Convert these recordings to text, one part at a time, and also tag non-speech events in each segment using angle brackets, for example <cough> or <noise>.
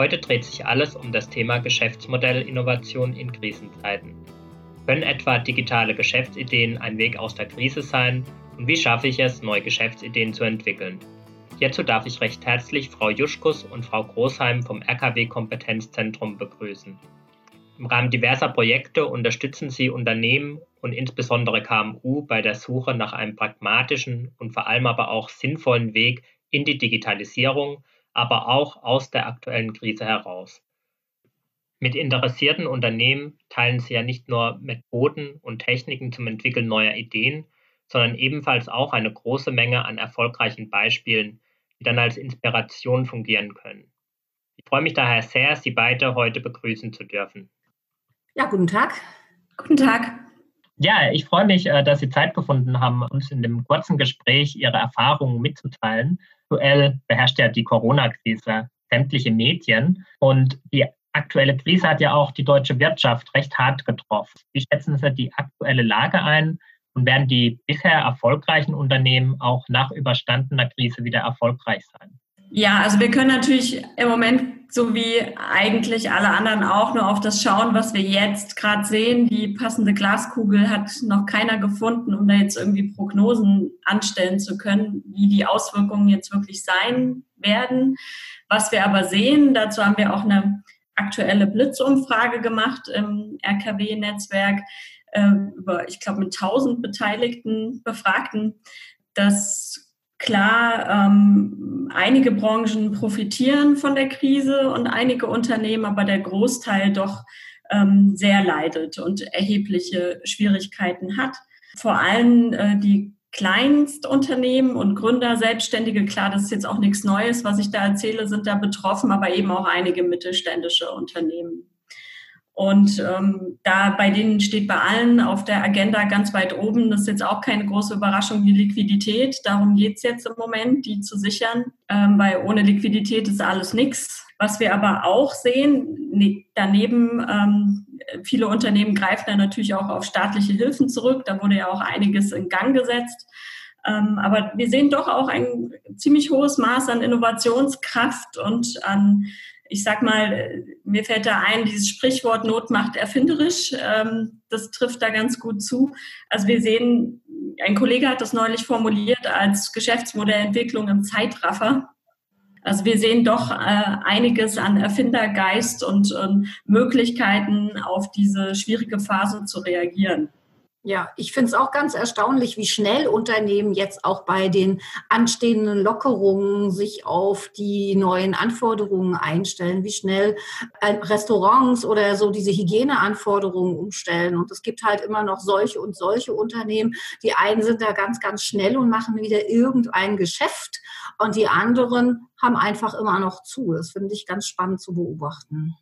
Heute dreht sich alles um das Thema Geschäftsmodellinnovation in Krisenzeiten. Können etwa digitale Geschäftsideen ein Weg aus der Krise sein und wie schaffe ich es, neue Geschäftsideen zu entwickeln? Hierzu darf ich recht herzlich Frau Juschkus und Frau Großheim vom RKW Kompetenzzentrum begrüßen. Im Rahmen diverser Projekte unterstützen sie Unternehmen und insbesondere KMU bei der Suche nach einem pragmatischen und vor allem aber auch sinnvollen Weg in die Digitalisierung aber auch aus der aktuellen Krise heraus. Mit interessierten Unternehmen teilen sie ja nicht nur Methoden und Techniken zum Entwickeln neuer Ideen, sondern ebenfalls auch eine große Menge an erfolgreichen Beispielen, die dann als Inspiration fungieren können. Ich freue mich daher sehr, Sie beide heute begrüßen zu dürfen. Ja, guten Tag. Guten Tag. Ja, ich freue mich, äh, dass Sie Zeit gefunden haben, uns in dem kurzen Gespräch Ihre Erfahrungen mitzuteilen aktuell beherrscht ja die Corona-Krise sämtliche Medien und die aktuelle Krise hat ja auch die deutsche Wirtschaft recht hart getroffen. Wie schätzen Sie die aktuelle Lage ein und werden die bisher erfolgreichen Unternehmen auch nach überstandener Krise wieder erfolgreich sein? Ja, also wir können natürlich im Moment so wie eigentlich alle anderen auch nur auf das schauen, was wir jetzt gerade sehen. Die passende Glaskugel hat noch keiner gefunden, um da jetzt irgendwie Prognosen anstellen zu können, wie die Auswirkungen jetzt wirklich sein werden. Was wir aber sehen, dazu haben wir auch eine aktuelle Blitzumfrage gemacht im RKW-Netzwerk äh, über, ich glaube, mit 1000 beteiligten Befragten, dass Klar, ähm, einige Branchen profitieren von der Krise und einige Unternehmen, aber der Großteil doch ähm, sehr leidet und erhebliche Schwierigkeiten hat. Vor allem äh, die Kleinstunternehmen und Gründer, Selbstständige, klar, das ist jetzt auch nichts Neues, was ich da erzähle, sind da betroffen, aber eben auch einige mittelständische Unternehmen. Und ähm, da bei denen steht bei allen auf der Agenda ganz weit oben, das ist jetzt auch keine große Überraschung, die Liquidität. Darum geht's jetzt im Moment, die zu sichern, ähm, weil ohne Liquidität ist alles nichts. Was wir aber auch sehen, ne, daneben, ähm, viele Unternehmen greifen dann natürlich auch auf staatliche Hilfen zurück. Da wurde ja auch einiges in Gang gesetzt. Ähm, aber wir sehen doch auch ein ziemlich hohes Maß an Innovationskraft und an ich sag mal, mir fällt da ein, dieses Sprichwort Not macht erfinderisch. Ähm, das trifft da ganz gut zu. Also wir sehen, ein Kollege hat das neulich formuliert als Geschäftsmodellentwicklung im Zeitraffer. Also wir sehen doch äh, einiges an Erfindergeist und, und Möglichkeiten, auf diese schwierige Phase zu reagieren. Ja, ich finde es auch ganz erstaunlich, wie schnell Unternehmen jetzt auch bei den anstehenden Lockerungen sich auf die neuen Anforderungen einstellen, wie schnell äh, Restaurants oder so diese Hygieneanforderungen umstellen. Und es gibt halt immer noch solche und solche Unternehmen. Die einen sind da ganz, ganz schnell und machen wieder irgendein Geschäft und die anderen haben einfach immer noch zu. Das finde ich ganz spannend zu beobachten.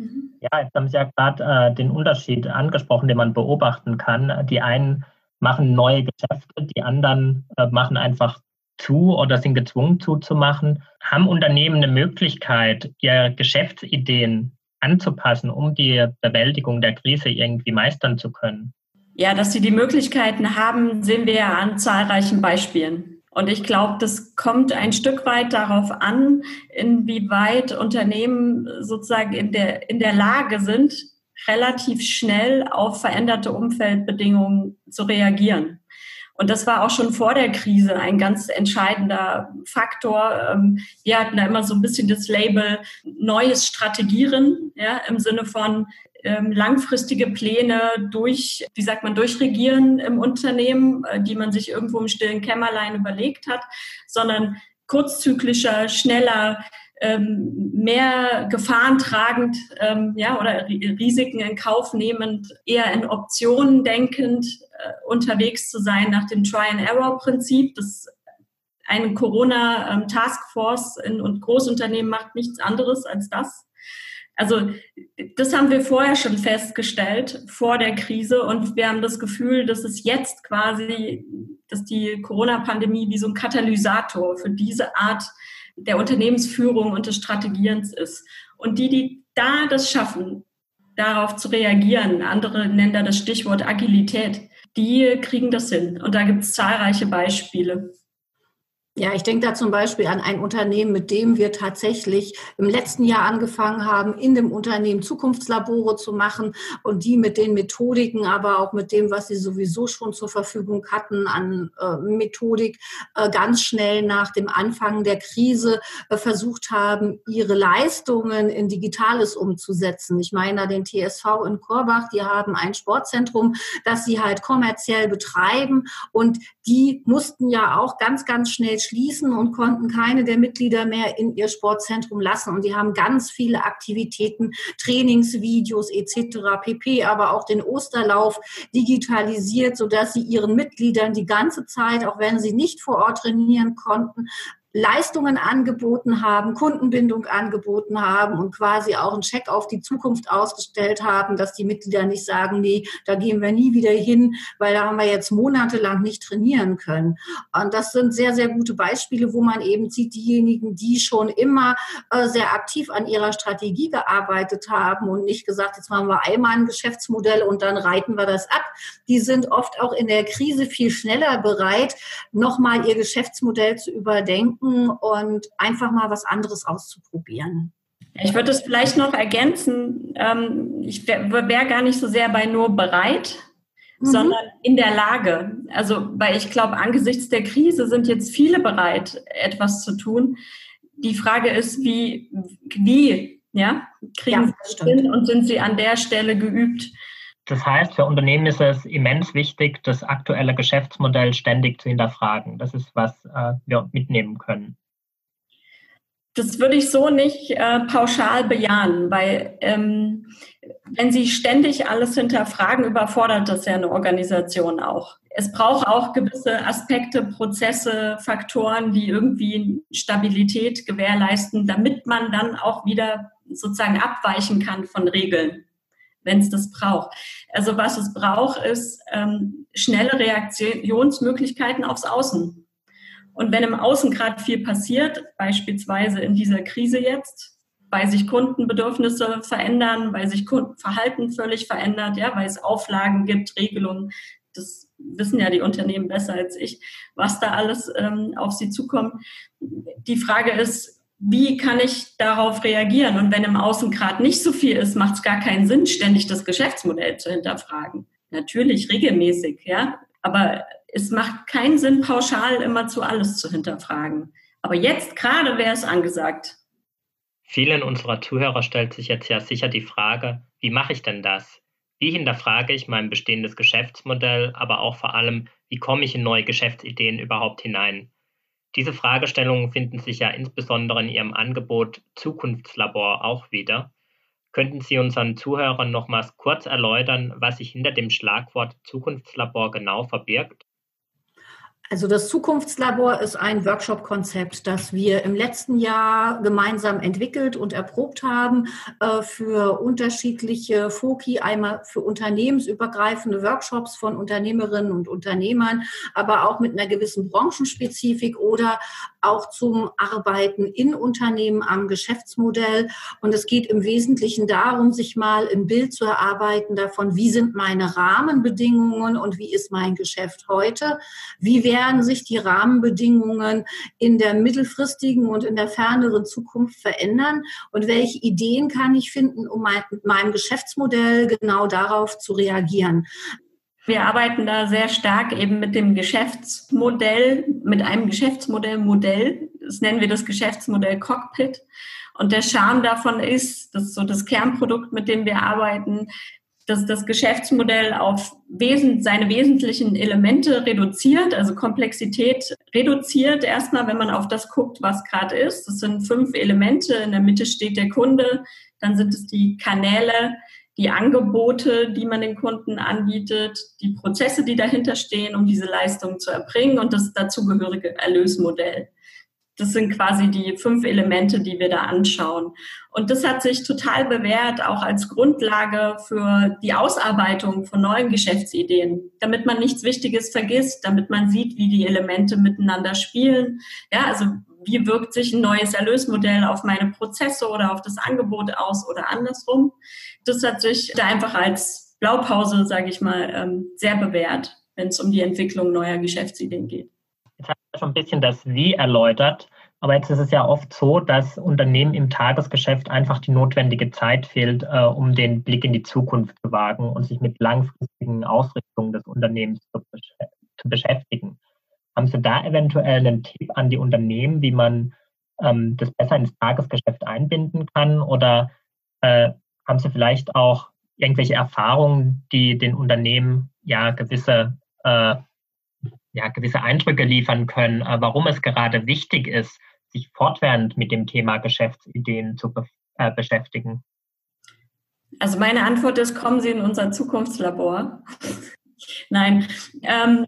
Mhm. Ja, jetzt haben Sie ja gerade äh, den Unterschied angesprochen, den man beobachten kann. Die einen machen neue Geschäfte, die anderen äh, machen einfach zu oder sind gezwungen zuzumachen. Haben Unternehmen eine Möglichkeit, ihre Geschäftsideen anzupassen, um die Bewältigung der Krise irgendwie meistern zu können? Ja, dass sie die Möglichkeiten haben, sehen wir ja an zahlreichen Beispielen. Und ich glaube, das kommt ein Stück weit darauf an, inwieweit Unternehmen sozusagen in der, in der Lage sind, relativ schnell auf veränderte Umfeldbedingungen zu reagieren. Und das war auch schon vor der Krise ein ganz entscheidender Faktor. Ähm, wir hatten da immer so ein bisschen das Label neues Strategieren, ja, im Sinne von ähm, langfristige Pläne durch, wie sagt man, durchregieren im Unternehmen, äh, die man sich irgendwo im stillen Kämmerlein überlegt hat, sondern kurzzyklischer, schneller, ähm, mehr Gefahren tragend, ähm, ja, oder Risiken in Kauf nehmend, eher in Optionen denkend äh, unterwegs zu sein nach dem Try-and-Error-Prinzip. Das eine Corona-Taskforce ähm, und Großunternehmen macht nichts anderes als das. Also das haben wir vorher schon festgestellt, vor der Krise. Und wir haben das Gefühl, dass es jetzt quasi, dass die Corona-Pandemie wie so ein Katalysator für diese Art der Unternehmensführung und des Strategierens ist. Und die, die da das schaffen, darauf zu reagieren, andere nennen da das Stichwort Agilität, die kriegen das hin. Und da gibt es zahlreiche Beispiele. Ja, ich denke da zum Beispiel an ein Unternehmen, mit dem wir tatsächlich im letzten Jahr angefangen haben, in dem Unternehmen Zukunftslabore zu machen und die mit den Methodiken, aber auch mit dem, was sie sowieso schon zur Verfügung hatten an äh, Methodik, äh, ganz schnell nach dem Anfang der Krise äh, versucht haben, ihre Leistungen in Digitales umzusetzen. Ich meine den TSV in Korbach, die haben ein Sportzentrum, das sie halt kommerziell betreiben und die mussten ja auch ganz, ganz schnell schließen und konnten keine der Mitglieder mehr in ihr Sportzentrum lassen. Und die haben ganz viele Aktivitäten, Trainingsvideos etc. pp, aber auch den Osterlauf digitalisiert, sodass sie ihren Mitgliedern die ganze Zeit, auch wenn sie nicht vor Ort trainieren konnten, Leistungen angeboten haben, Kundenbindung angeboten haben und quasi auch einen Check auf die Zukunft ausgestellt haben, dass die Mitglieder nicht sagen, nee, da gehen wir nie wieder hin, weil da haben wir jetzt monatelang nicht trainieren können. Und das sind sehr, sehr gute Beispiele, wo man eben sieht, diejenigen, die schon immer äh, sehr aktiv an ihrer Strategie gearbeitet haben und nicht gesagt, jetzt machen wir einmal ein Geschäftsmodell und dann reiten wir das ab. Die sind oft auch in der Krise viel schneller bereit, nochmal ihr Geschäftsmodell zu überdenken denken und einfach mal was anderes auszuprobieren. Ich würde es vielleicht noch ergänzen, ähm, ich wäre wär gar nicht so sehr bei nur bereit, mhm. sondern in der Lage. Also, weil ich glaube, angesichts der Krise sind jetzt viele bereit, etwas zu tun. Die Frage ist, wie, wie, ja, kriegen ja, sie das hin und sind sie an der Stelle geübt? Das heißt, für Unternehmen ist es immens wichtig, das aktuelle Geschäftsmodell ständig zu hinterfragen. Das ist, was äh, wir mitnehmen können. Das würde ich so nicht äh, pauschal bejahen, weil ähm, wenn Sie ständig alles hinterfragen, überfordert das ja eine Organisation auch. Es braucht auch gewisse Aspekte, Prozesse, Faktoren, die irgendwie Stabilität gewährleisten, damit man dann auch wieder sozusagen abweichen kann von Regeln wenn es das braucht. Also was es braucht, ist ähm, schnelle Reaktionsmöglichkeiten aufs Außen. Und wenn im Außen gerade viel passiert, beispielsweise in dieser Krise jetzt, weil sich Kundenbedürfnisse verändern, weil sich Kundenverhalten völlig verändert, ja, weil es Auflagen gibt, Regelungen, das wissen ja die Unternehmen besser als ich, was da alles ähm, auf sie zukommt. Die Frage ist, wie kann ich darauf reagieren? Und wenn im Außen gerade nicht so viel ist, macht es gar keinen Sinn, ständig das Geschäftsmodell zu hinterfragen. Natürlich regelmäßig, ja, aber es macht keinen Sinn, pauschal immer zu alles zu hinterfragen. Aber jetzt gerade wäre es angesagt. Vielen unserer Zuhörer stellt sich jetzt ja sicher die Frage, wie mache ich denn das? Wie hinterfrage ich mein bestehendes Geschäftsmodell, aber auch vor allem, wie komme ich in neue Geschäftsideen überhaupt hinein? Diese Fragestellungen finden sich ja insbesondere in Ihrem Angebot Zukunftslabor auch wieder. Könnten Sie unseren Zuhörern nochmals kurz erläutern, was sich hinter dem Schlagwort Zukunftslabor genau verbirgt? Also das Zukunftslabor ist ein Workshop-Konzept, das wir im letzten Jahr gemeinsam entwickelt und erprobt haben äh, für unterschiedliche Foki, einmal für unternehmensübergreifende Workshops von Unternehmerinnen und Unternehmern, aber auch mit einer gewissen Branchenspezifik oder auch zum Arbeiten in Unternehmen am Geschäftsmodell. Und es geht im Wesentlichen darum, sich mal ein Bild zu erarbeiten davon, wie sind meine Rahmenbedingungen und wie ist mein Geschäft heute? Wie werden sich die Rahmenbedingungen in der mittelfristigen und in der ferneren Zukunft verändern? Und welche Ideen kann ich finden, um mein, meinem Geschäftsmodell genau darauf zu reagieren? Wir arbeiten da sehr stark eben mit dem Geschäftsmodell, mit einem Geschäftsmodellmodell. Das nennen wir das Geschäftsmodell Cockpit. Und der Charme davon ist, das ist so das Kernprodukt, mit dem wir arbeiten, dass das Geschäftsmodell auf wesen, seine wesentlichen Elemente reduziert, also Komplexität reduziert. Erstmal, wenn man auf das guckt, was gerade ist. Das sind fünf Elemente. In der Mitte steht der Kunde, dann sind es die Kanäle, die Angebote, die man den Kunden anbietet, die Prozesse, die dahinter stehen, um diese Leistung zu erbringen und das dazugehörige Erlösmodell. Das sind quasi die fünf Elemente, die wir da anschauen. Und das hat sich total bewährt, auch als Grundlage für die Ausarbeitung von neuen Geschäftsideen, damit man nichts Wichtiges vergisst, damit man sieht, wie die Elemente miteinander spielen. Ja, also wie wirkt sich ein neues Erlösmodell auf meine Prozesse oder auf das Angebot aus oder andersrum. Das hat sich da einfach als Blaupause, sage ich mal, ähm, sehr bewährt, wenn es um die Entwicklung neuer Geschäftsideen geht. Jetzt wir schon ein bisschen das Wie erläutert, aber jetzt ist es ja oft so, dass Unternehmen im Tagesgeschäft einfach die notwendige Zeit fehlt, äh, um den Blick in die Zukunft zu wagen und sich mit langfristigen Ausrichtungen des Unternehmens zu beschäftigen. Haben Sie da eventuell einen Tipp an die Unternehmen, wie man ähm, das besser ins Tagesgeschäft einbinden kann? Oder äh, haben Sie vielleicht auch irgendwelche Erfahrungen, die den Unternehmen ja gewisse, äh, ja, gewisse Eindrücke liefern können, äh, warum es gerade wichtig ist, sich fortwährend mit dem Thema Geschäftsideen zu be äh, beschäftigen? Also meine Antwort ist, kommen Sie in unser Zukunftslabor. <laughs> Nein, ähm,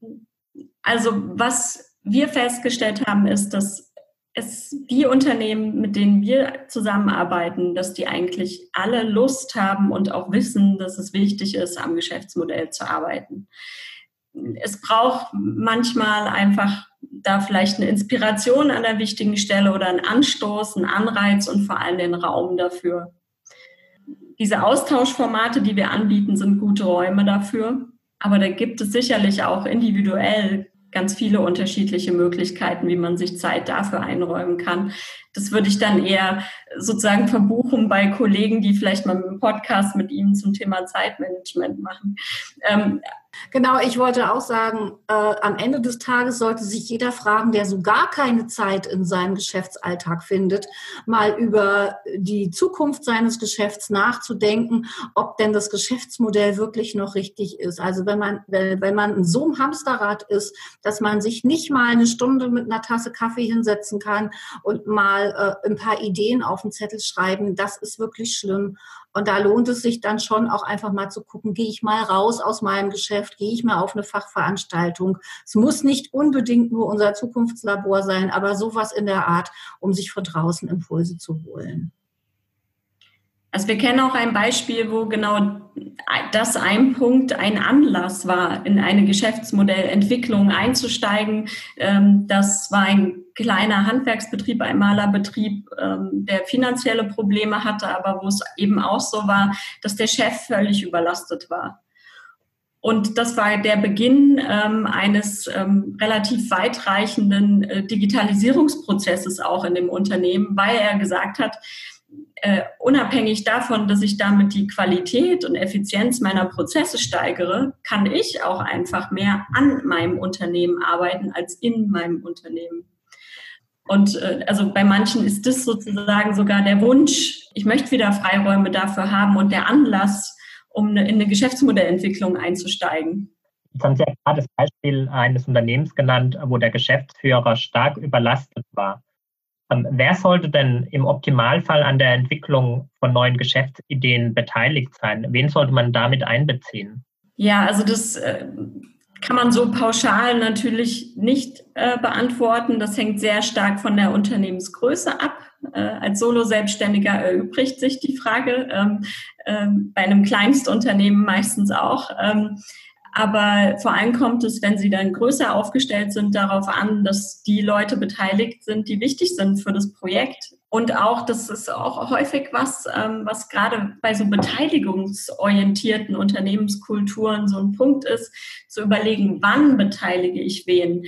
also was wir festgestellt haben, ist, dass es die Unternehmen, mit denen wir zusammenarbeiten, dass die eigentlich alle Lust haben und auch wissen, dass es wichtig ist, am Geschäftsmodell zu arbeiten. Es braucht manchmal einfach da vielleicht eine Inspiration an der wichtigen Stelle oder einen Anstoß, einen Anreiz und vor allem den Raum dafür. Diese Austauschformate, die wir anbieten, sind gute Räume dafür. Aber da gibt es sicherlich auch individuell ganz viele unterschiedliche Möglichkeiten, wie man sich Zeit dafür einräumen kann. Das würde ich dann eher sozusagen verbuchen bei Kollegen, die vielleicht mal einen Podcast mit ihm zum Thema Zeitmanagement machen. Ähm, Genau, ich wollte auch sagen, äh, am Ende des Tages sollte sich jeder fragen, der so gar keine Zeit in seinem Geschäftsalltag findet, mal über die Zukunft seines Geschäfts nachzudenken, ob denn das Geschäftsmodell wirklich noch richtig ist. Also wenn man, wenn man so im Hamsterrad ist, dass man sich nicht mal eine Stunde mit einer Tasse Kaffee hinsetzen kann und mal äh, ein paar Ideen auf den Zettel schreiben, das ist wirklich schlimm. Und da lohnt es sich dann schon auch einfach mal zu gucken, gehe ich mal raus aus meinem Geschäft, gehe ich mal auf eine Fachveranstaltung. Es muss nicht unbedingt nur unser Zukunftslabor sein, aber sowas in der Art, um sich von draußen Impulse zu holen. Also wir kennen auch ein Beispiel, wo genau das ein Punkt, ein Anlass war, in eine Geschäftsmodellentwicklung einzusteigen. Ähm, das war ein kleiner Handwerksbetrieb, ein Malerbetrieb, ähm, der finanzielle Probleme hatte, aber wo es eben auch so war, dass der Chef völlig überlastet war. Und das war der Beginn ähm, eines ähm, relativ weitreichenden äh, Digitalisierungsprozesses auch in dem Unternehmen, weil er gesagt hat, äh, unabhängig davon, dass ich damit die Qualität und Effizienz meiner Prozesse steigere, kann ich auch einfach mehr an meinem Unternehmen arbeiten als in meinem Unternehmen. Und äh, also bei manchen ist das sozusagen sogar der Wunsch, ich möchte wieder Freiräume dafür haben und der Anlass, um in eine Geschäftsmodellentwicklung einzusteigen. Jetzt haben Sie ja gerade das Beispiel eines Unternehmens genannt, wo der Geschäftsführer stark überlastet war. Ähm, wer sollte denn im Optimalfall an der Entwicklung von neuen Geschäftsideen beteiligt sein? Wen sollte man damit einbeziehen? Ja, also das äh, kann man so pauschal natürlich nicht äh, beantworten. Das hängt sehr stark von der Unternehmensgröße ab. Äh, als Solo-Selbstständiger erübrigt sich die Frage, ähm, ähm, bei einem Kleinstunternehmen meistens auch. Ähm, aber vor allem kommt es, wenn sie dann größer aufgestellt sind, darauf an, dass die Leute beteiligt sind, die wichtig sind für das Projekt. Und auch, das ist auch häufig was, ähm, was gerade bei so beteiligungsorientierten Unternehmenskulturen so ein Punkt ist, zu überlegen, wann beteilige ich wen.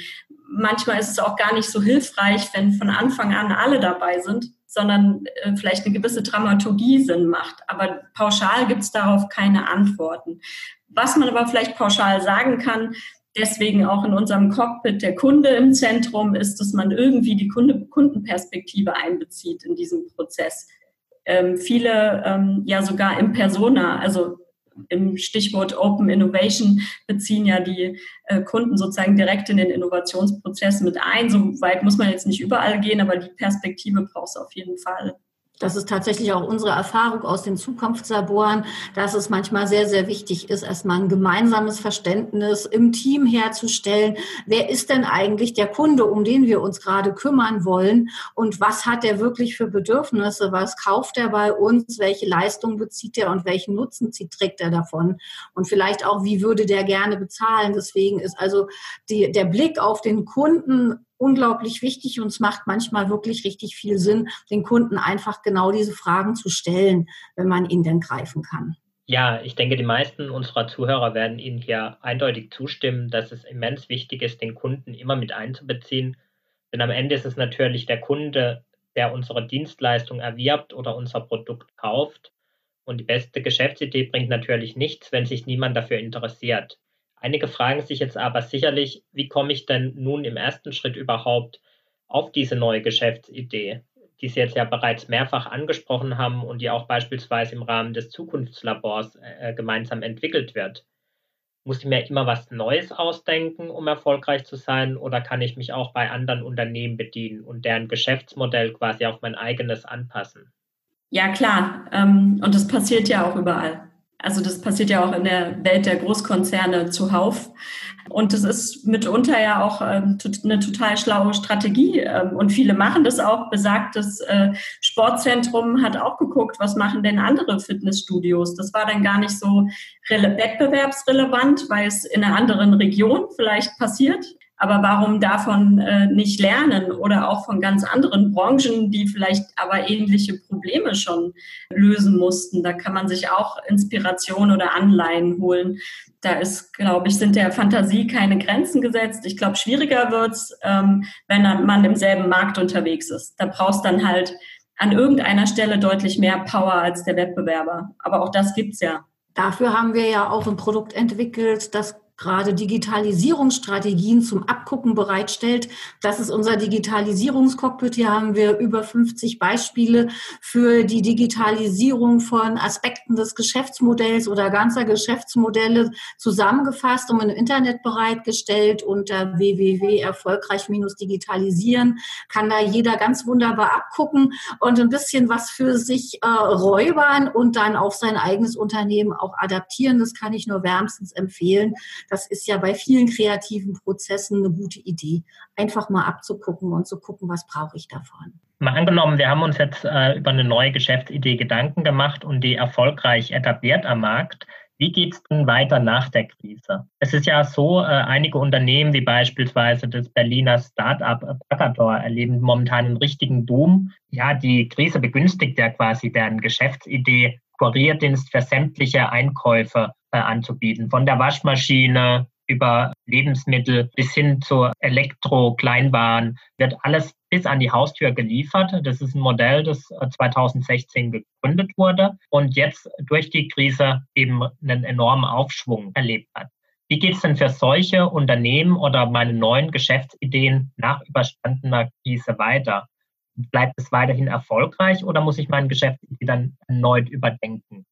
Manchmal ist es auch gar nicht so hilfreich, wenn von Anfang an alle dabei sind, sondern äh, vielleicht eine gewisse Dramaturgie Sinn macht. Aber pauschal gibt es darauf keine Antworten. Was man aber vielleicht pauschal sagen kann, deswegen auch in unserem Cockpit der Kunde im Zentrum ist, dass man irgendwie die Kunde, Kundenperspektive einbezieht in diesem Prozess. Ähm, viele ähm, ja sogar im Persona, also im Stichwort Open Innovation beziehen ja die äh, Kunden sozusagen direkt in den Innovationsprozess mit ein. So weit muss man jetzt nicht überall gehen, aber die Perspektive braucht es auf jeden Fall. Das ist tatsächlich auch unsere Erfahrung aus den Zukunftslaboren, dass es manchmal sehr, sehr wichtig ist, erstmal ein gemeinsames Verständnis im Team herzustellen. Wer ist denn eigentlich der Kunde, um den wir uns gerade kümmern wollen? Und was hat er wirklich für Bedürfnisse? Was kauft er bei uns? Welche Leistung bezieht er und welchen Nutzen trägt er davon? Und vielleicht auch, wie würde der gerne bezahlen? Deswegen ist also die, der Blick auf den Kunden unglaublich wichtig und es macht manchmal wirklich richtig viel Sinn, den Kunden einfach genau diese Fragen zu stellen, wenn man ihn denn greifen kann. Ja, ich denke, die meisten unserer Zuhörer werden Ihnen hier eindeutig zustimmen, dass es immens wichtig ist, den Kunden immer mit einzubeziehen. Denn am Ende ist es natürlich der Kunde, der unsere Dienstleistung erwirbt oder unser Produkt kauft. Und die beste Geschäftsidee bringt natürlich nichts, wenn sich niemand dafür interessiert. Einige fragen sich jetzt aber sicherlich, wie komme ich denn nun im ersten Schritt überhaupt auf diese neue Geschäftsidee, die Sie jetzt ja bereits mehrfach angesprochen haben und die auch beispielsweise im Rahmen des Zukunftslabors äh, gemeinsam entwickelt wird. Muss ich mir immer was Neues ausdenken, um erfolgreich zu sein, oder kann ich mich auch bei anderen Unternehmen bedienen und deren Geschäftsmodell quasi auf mein eigenes anpassen? Ja, klar. Ähm, und das passiert ja auch überall. Also das passiert ja auch in der Welt der Großkonzerne zuhauf. Und das ist mitunter ja auch ähm, eine total schlaue Strategie. Ähm, und viele machen das auch. Besagtes äh, Sportzentrum hat auch geguckt, was machen denn andere Fitnessstudios. Das war dann gar nicht so wettbewerbsrelevant, weil es in einer anderen Region vielleicht passiert. Aber warum davon äh, nicht lernen oder auch von ganz anderen Branchen, die vielleicht aber ähnliche Probleme schon lösen mussten? Da kann man sich auch Inspiration oder Anleihen holen. Da ist, glaube ich, sind der Fantasie keine Grenzen gesetzt. Ich glaube, schwieriger wird's, ähm, wenn man im selben Markt unterwegs ist. Da brauchst dann halt an irgendeiner Stelle deutlich mehr Power als der Wettbewerber. Aber auch das gibt's ja. Dafür haben wir ja auch ein Produkt entwickelt, das gerade Digitalisierungsstrategien zum Abgucken bereitstellt. Das ist unser Digitalisierungscockpit. Hier haben wir über 50 Beispiele für die Digitalisierung von Aspekten des Geschäftsmodells oder ganzer Geschäftsmodelle zusammengefasst und im Internet bereitgestellt unter www.erfolgreich-digitalisieren kann da jeder ganz wunderbar abgucken und ein bisschen was für sich äh, räubern und dann auf sein eigenes Unternehmen auch adaptieren. Das kann ich nur wärmstens empfehlen. Das ist ja bei vielen kreativen Prozessen eine gute Idee, einfach mal abzugucken und zu gucken, was brauche ich davon. Mal angenommen, wir haben uns jetzt äh, über eine neue Geschäftsidee Gedanken gemacht und die erfolgreich etabliert am Markt. Wie geht es denn weiter nach der Krise? Es ist ja so, äh, einige Unternehmen wie beispielsweise das Berliner Startup Packator erleben momentan einen richtigen Boom. Ja, die Krise begünstigt ja quasi deren Geschäftsidee, Kurierdienst für sämtliche Einkäufe anzubieten. Von der Waschmaschine über Lebensmittel bis hin zur Elektro-Kleinwaren wird alles bis an die Haustür geliefert. Das ist ein Modell, das 2016 äh, gegründet wurde und jetzt durch die Krise eben einen enormen Aufschwung erlebt hat. Wie geht es denn für solche Unternehmen oder meine neuen Geschäftsideen nach überstandener Krise weiter? Bleibt es weiterhin erfolgreich oder muss ich mein Geschäft dann erneut überdenken?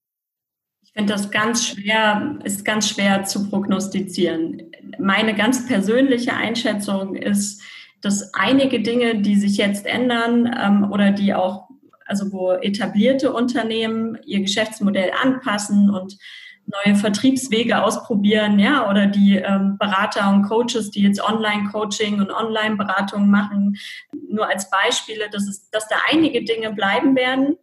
Ich finde das ganz schwer, ist ganz schwer zu prognostizieren. Meine ganz persönliche Einschätzung ist, dass einige Dinge, die sich jetzt ändern ähm, oder die auch, also wo etablierte Unternehmen ihr Geschäftsmodell anpassen und neue Vertriebswege ausprobieren, ja, oder die ähm, Berater und Coaches, die jetzt Online-Coaching und Online-Beratung machen, nur als Beispiele, dass, es, dass da einige Dinge bleiben werden,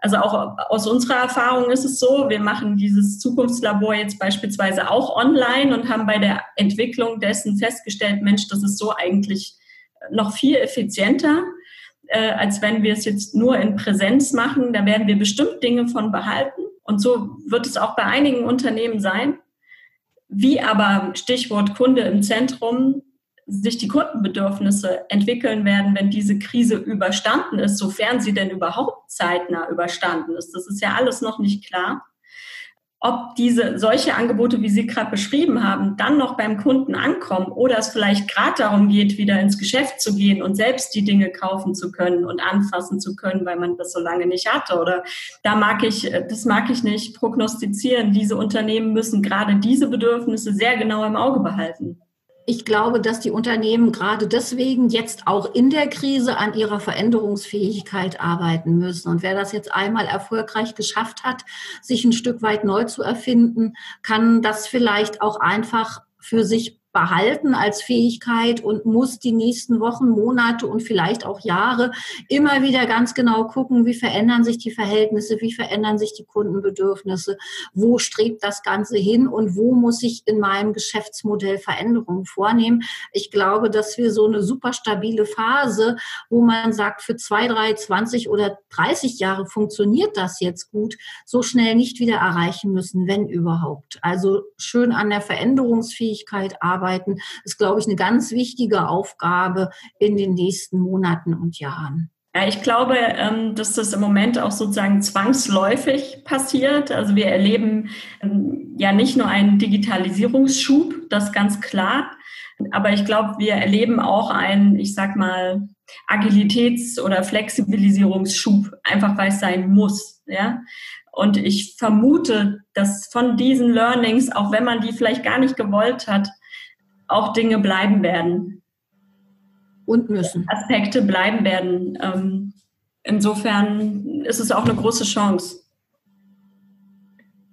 also auch aus unserer Erfahrung ist es so, wir machen dieses Zukunftslabor jetzt beispielsweise auch online und haben bei der Entwicklung dessen festgestellt, Mensch, das ist so eigentlich noch viel effizienter, äh, als wenn wir es jetzt nur in Präsenz machen. Da werden wir bestimmt Dinge von behalten. Und so wird es auch bei einigen Unternehmen sein. Wie aber Stichwort Kunde im Zentrum sich die Kundenbedürfnisse entwickeln werden, wenn diese Krise überstanden ist, sofern sie denn überhaupt zeitnah überstanden ist. Das ist ja alles noch nicht klar. Ob diese solche Angebote, wie Sie gerade beschrieben haben, dann noch beim Kunden ankommen oder es vielleicht gerade darum geht, wieder ins Geschäft zu gehen und selbst die Dinge kaufen zu können und anfassen zu können, weil man das so lange nicht hatte. Oder da mag ich, das mag ich nicht prognostizieren. Diese Unternehmen müssen gerade diese Bedürfnisse sehr genau im Auge behalten. Ich glaube, dass die Unternehmen gerade deswegen jetzt auch in der Krise an ihrer Veränderungsfähigkeit arbeiten müssen. Und wer das jetzt einmal erfolgreich geschafft hat, sich ein Stück weit neu zu erfinden, kann das vielleicht auch einfach für sich behalten als Fähigkeit und muss die nächsten Wochen, Monate und vielleicht auch Jahre immer wieder ganz genau gucken, wie verändern sich die Verhältnisse, wie verändern sich die Kundenbedürfnisse, wo strebt das Ganze hin und wo muss ich in meinem Geschäftsmodell Veränderungen vornehmen. Ich glaube, dass wir so eine super stabile Phase, wo man sagt, für zwei, drei, zwanzig oder dreißig Jahre funktioniert das jetzt gut, so schnell nicht wieder erreichen müssen, wenn überhaupt. Also schön an der Veränderungsfähigkeit arbeiten arbeiten, ist, glaube ich, eine ganz wichtige Aufgabe in den nächsten Monaten und Jahren. Ja, ich glaube, ähm, dass das im Moment auch sozusagen zwangsläufig passiert. Also wir erleben ähm, ja nicht nur einen Digitalisierungsschub, das ganz klar, aber ich glaube, wir erleben auch einen, ich sag mal, Agilitäts- oder Flexibilisierungsschub, einfach weil es sein muss. Ja? Und ich vermute, dass von diesen Learnings, auch wenn man die vielleicht gar nicht gewollt hat, auch Dinge bleiben werden. Und müssen. Aspekte bleiben werden. Ähm, insofern ist es auch eine große Chance.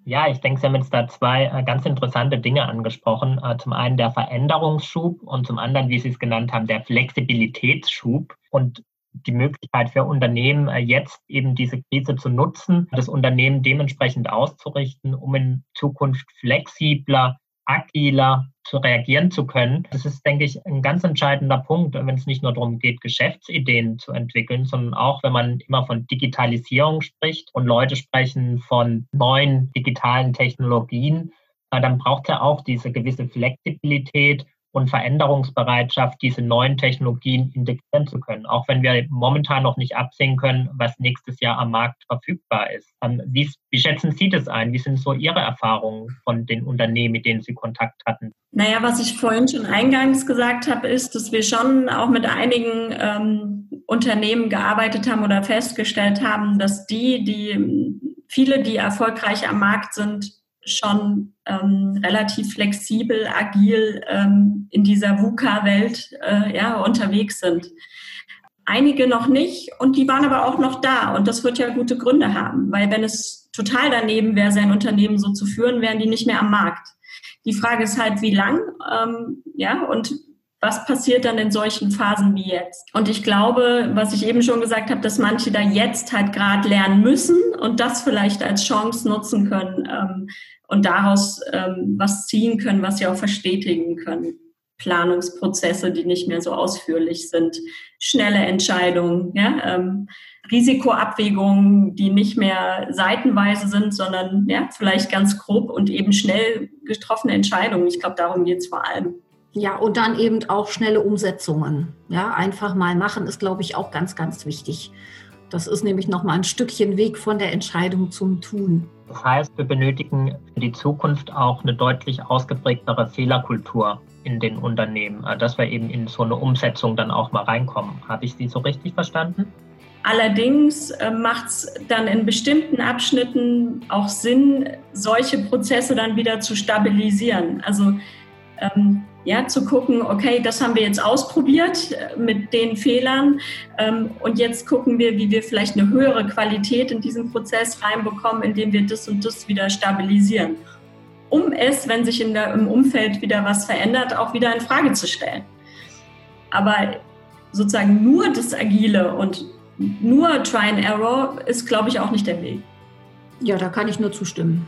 Ja, ich denke, Sie haben jetzt da zwei äh, ganz interessante Dinge angesprochen. Äh, zum einen der Veränderungsschub und zum anderen, wie Sie es genannt haben, der Flexibilitätsschub und die Möglichkeit für Unternehmen, äh, jetzt eben diese Krise zu nutzen, das Unternehmen dementsprechend auszurichten, um in Zukunft flexibler, agiler zu reagieren zu können. Das ist, denke ich, ein ganz entscheidender Punkt, wenn es nicht nur darum geht, Geschäftsideen zu entwickeln, sondern auch, wenn man immer von Digitalisierung spricht und Leute sprechen von neuen digitalen Technologien, dann braucht ja auch diese gewisse Flexibilität und Veränderungsbereitschaft, diese neuen Technologien integrieren zu können, auch wenn wir momentan noch nicht absehen können, was nächstes Jahr am Markt verfügbar ist. Ähm, wie, wie schätzen Sie das ein? Wie sind so Ihre Erfahrungen von den Unternehmen, mit denen Sie Kontakt hatten? Naja, was ich vorhin schon eingangs gesagt habe, ist, dass wir schon auch mit einigen ähm, Unternehmen gearbeitet haben oder festgestellt haben, dass die, die viele, die erfolgreich am Markt sind, schon ähm, relativ flexibel, agil ähm, in dieser VUCA-Welt äh, ja, unterwegs sind. Einige noch nicht und die waren aber auch noch da und das wird ja gute Gründe haben, weil wenn es total daneben wäre, sein Unternehmen so zu führen, wären die nicht mehr am Markt. Die Frage ist halt, wie lang, ähm, ja, und was passiert dann in solchen Phasen wie jetzt? Und ich glaube, was ich eben schon gesagt habe, dass manche da jetzt halt gerade lernen müssen und das vielleicht als Chance nutzen können, ähm, und daraus ähm, was ziehen können, was sie auch verstetigen können. Planungsprozesse, die nicht mehr so ausführlich sind, schnelle Entscheidungen, ja, ähm, Risikoabwägungen, die nicht mehr seitenweise sind, sondern ja, vielleicht ganz grob und eben schnell getroffene Entscheidungen. Ich glaube, darum geht es vor allem. Ja, und dann eben auch schnelle Umsetzungen. Ja, einfach mal machen ist, glaube ich, auch ganz, ganz wichtig. Das ist nämlich noch mal ein Stückchen Weg von der Entscheidung zum Tun. Das heißt, wir benötigen für die Zukunft auch eine deutlich ausgeprägtere Fehlerkultur in den Unternehmen, äh, dass wir eben in so eine Umsetzung dann auch mal reinkommen. Habe ich Sie so richtig verstanden? Allerdings äh, macht es dann in bestimmten Abschnitten auch Sinn, solche Prozesse dann wieder zu stabilisieren. Also ähm, ja, zu gucken, okay, das haben wir jetzt ausprobiert äh, mit den Fehlern ähm, und jetzt gucken wir, wie wir vielleicht eine höhere Qualität in diesen Prozess reinbekommen, indem wir das und das wieder stabilisieren, um es, wenn sich der, im Umfeld wieder was verändert, auch wieder in Frage zu stellen. Aber sozusagen nur das Agile und nur Try and Error ist, glaube ich, auch nicht der Weg. Ja, da kann ich nur zustimmen.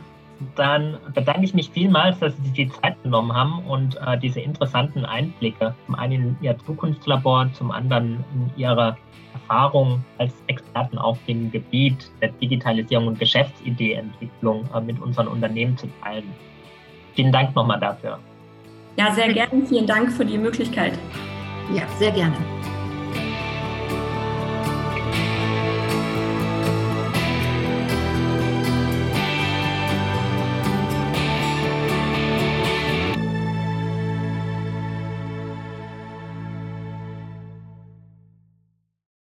Dann bedanke ich mich vielmals, dass Sie sich die Zeit genommen haben und äh, diese interessanten Einblicke, zum einen in Ihr Zukunftslabor, zum anderen in Ihre Erfahrung als Experten auf dem Gebiet der Digitalisierung und Geschäftsideeentwicklung äh, mit unseren Unternehmen zu teilen. Vielen Dank nochmal dafür. Ja, sehr gerne. Vielen Dank für die Möglichkeit. Ja, sehr gerne.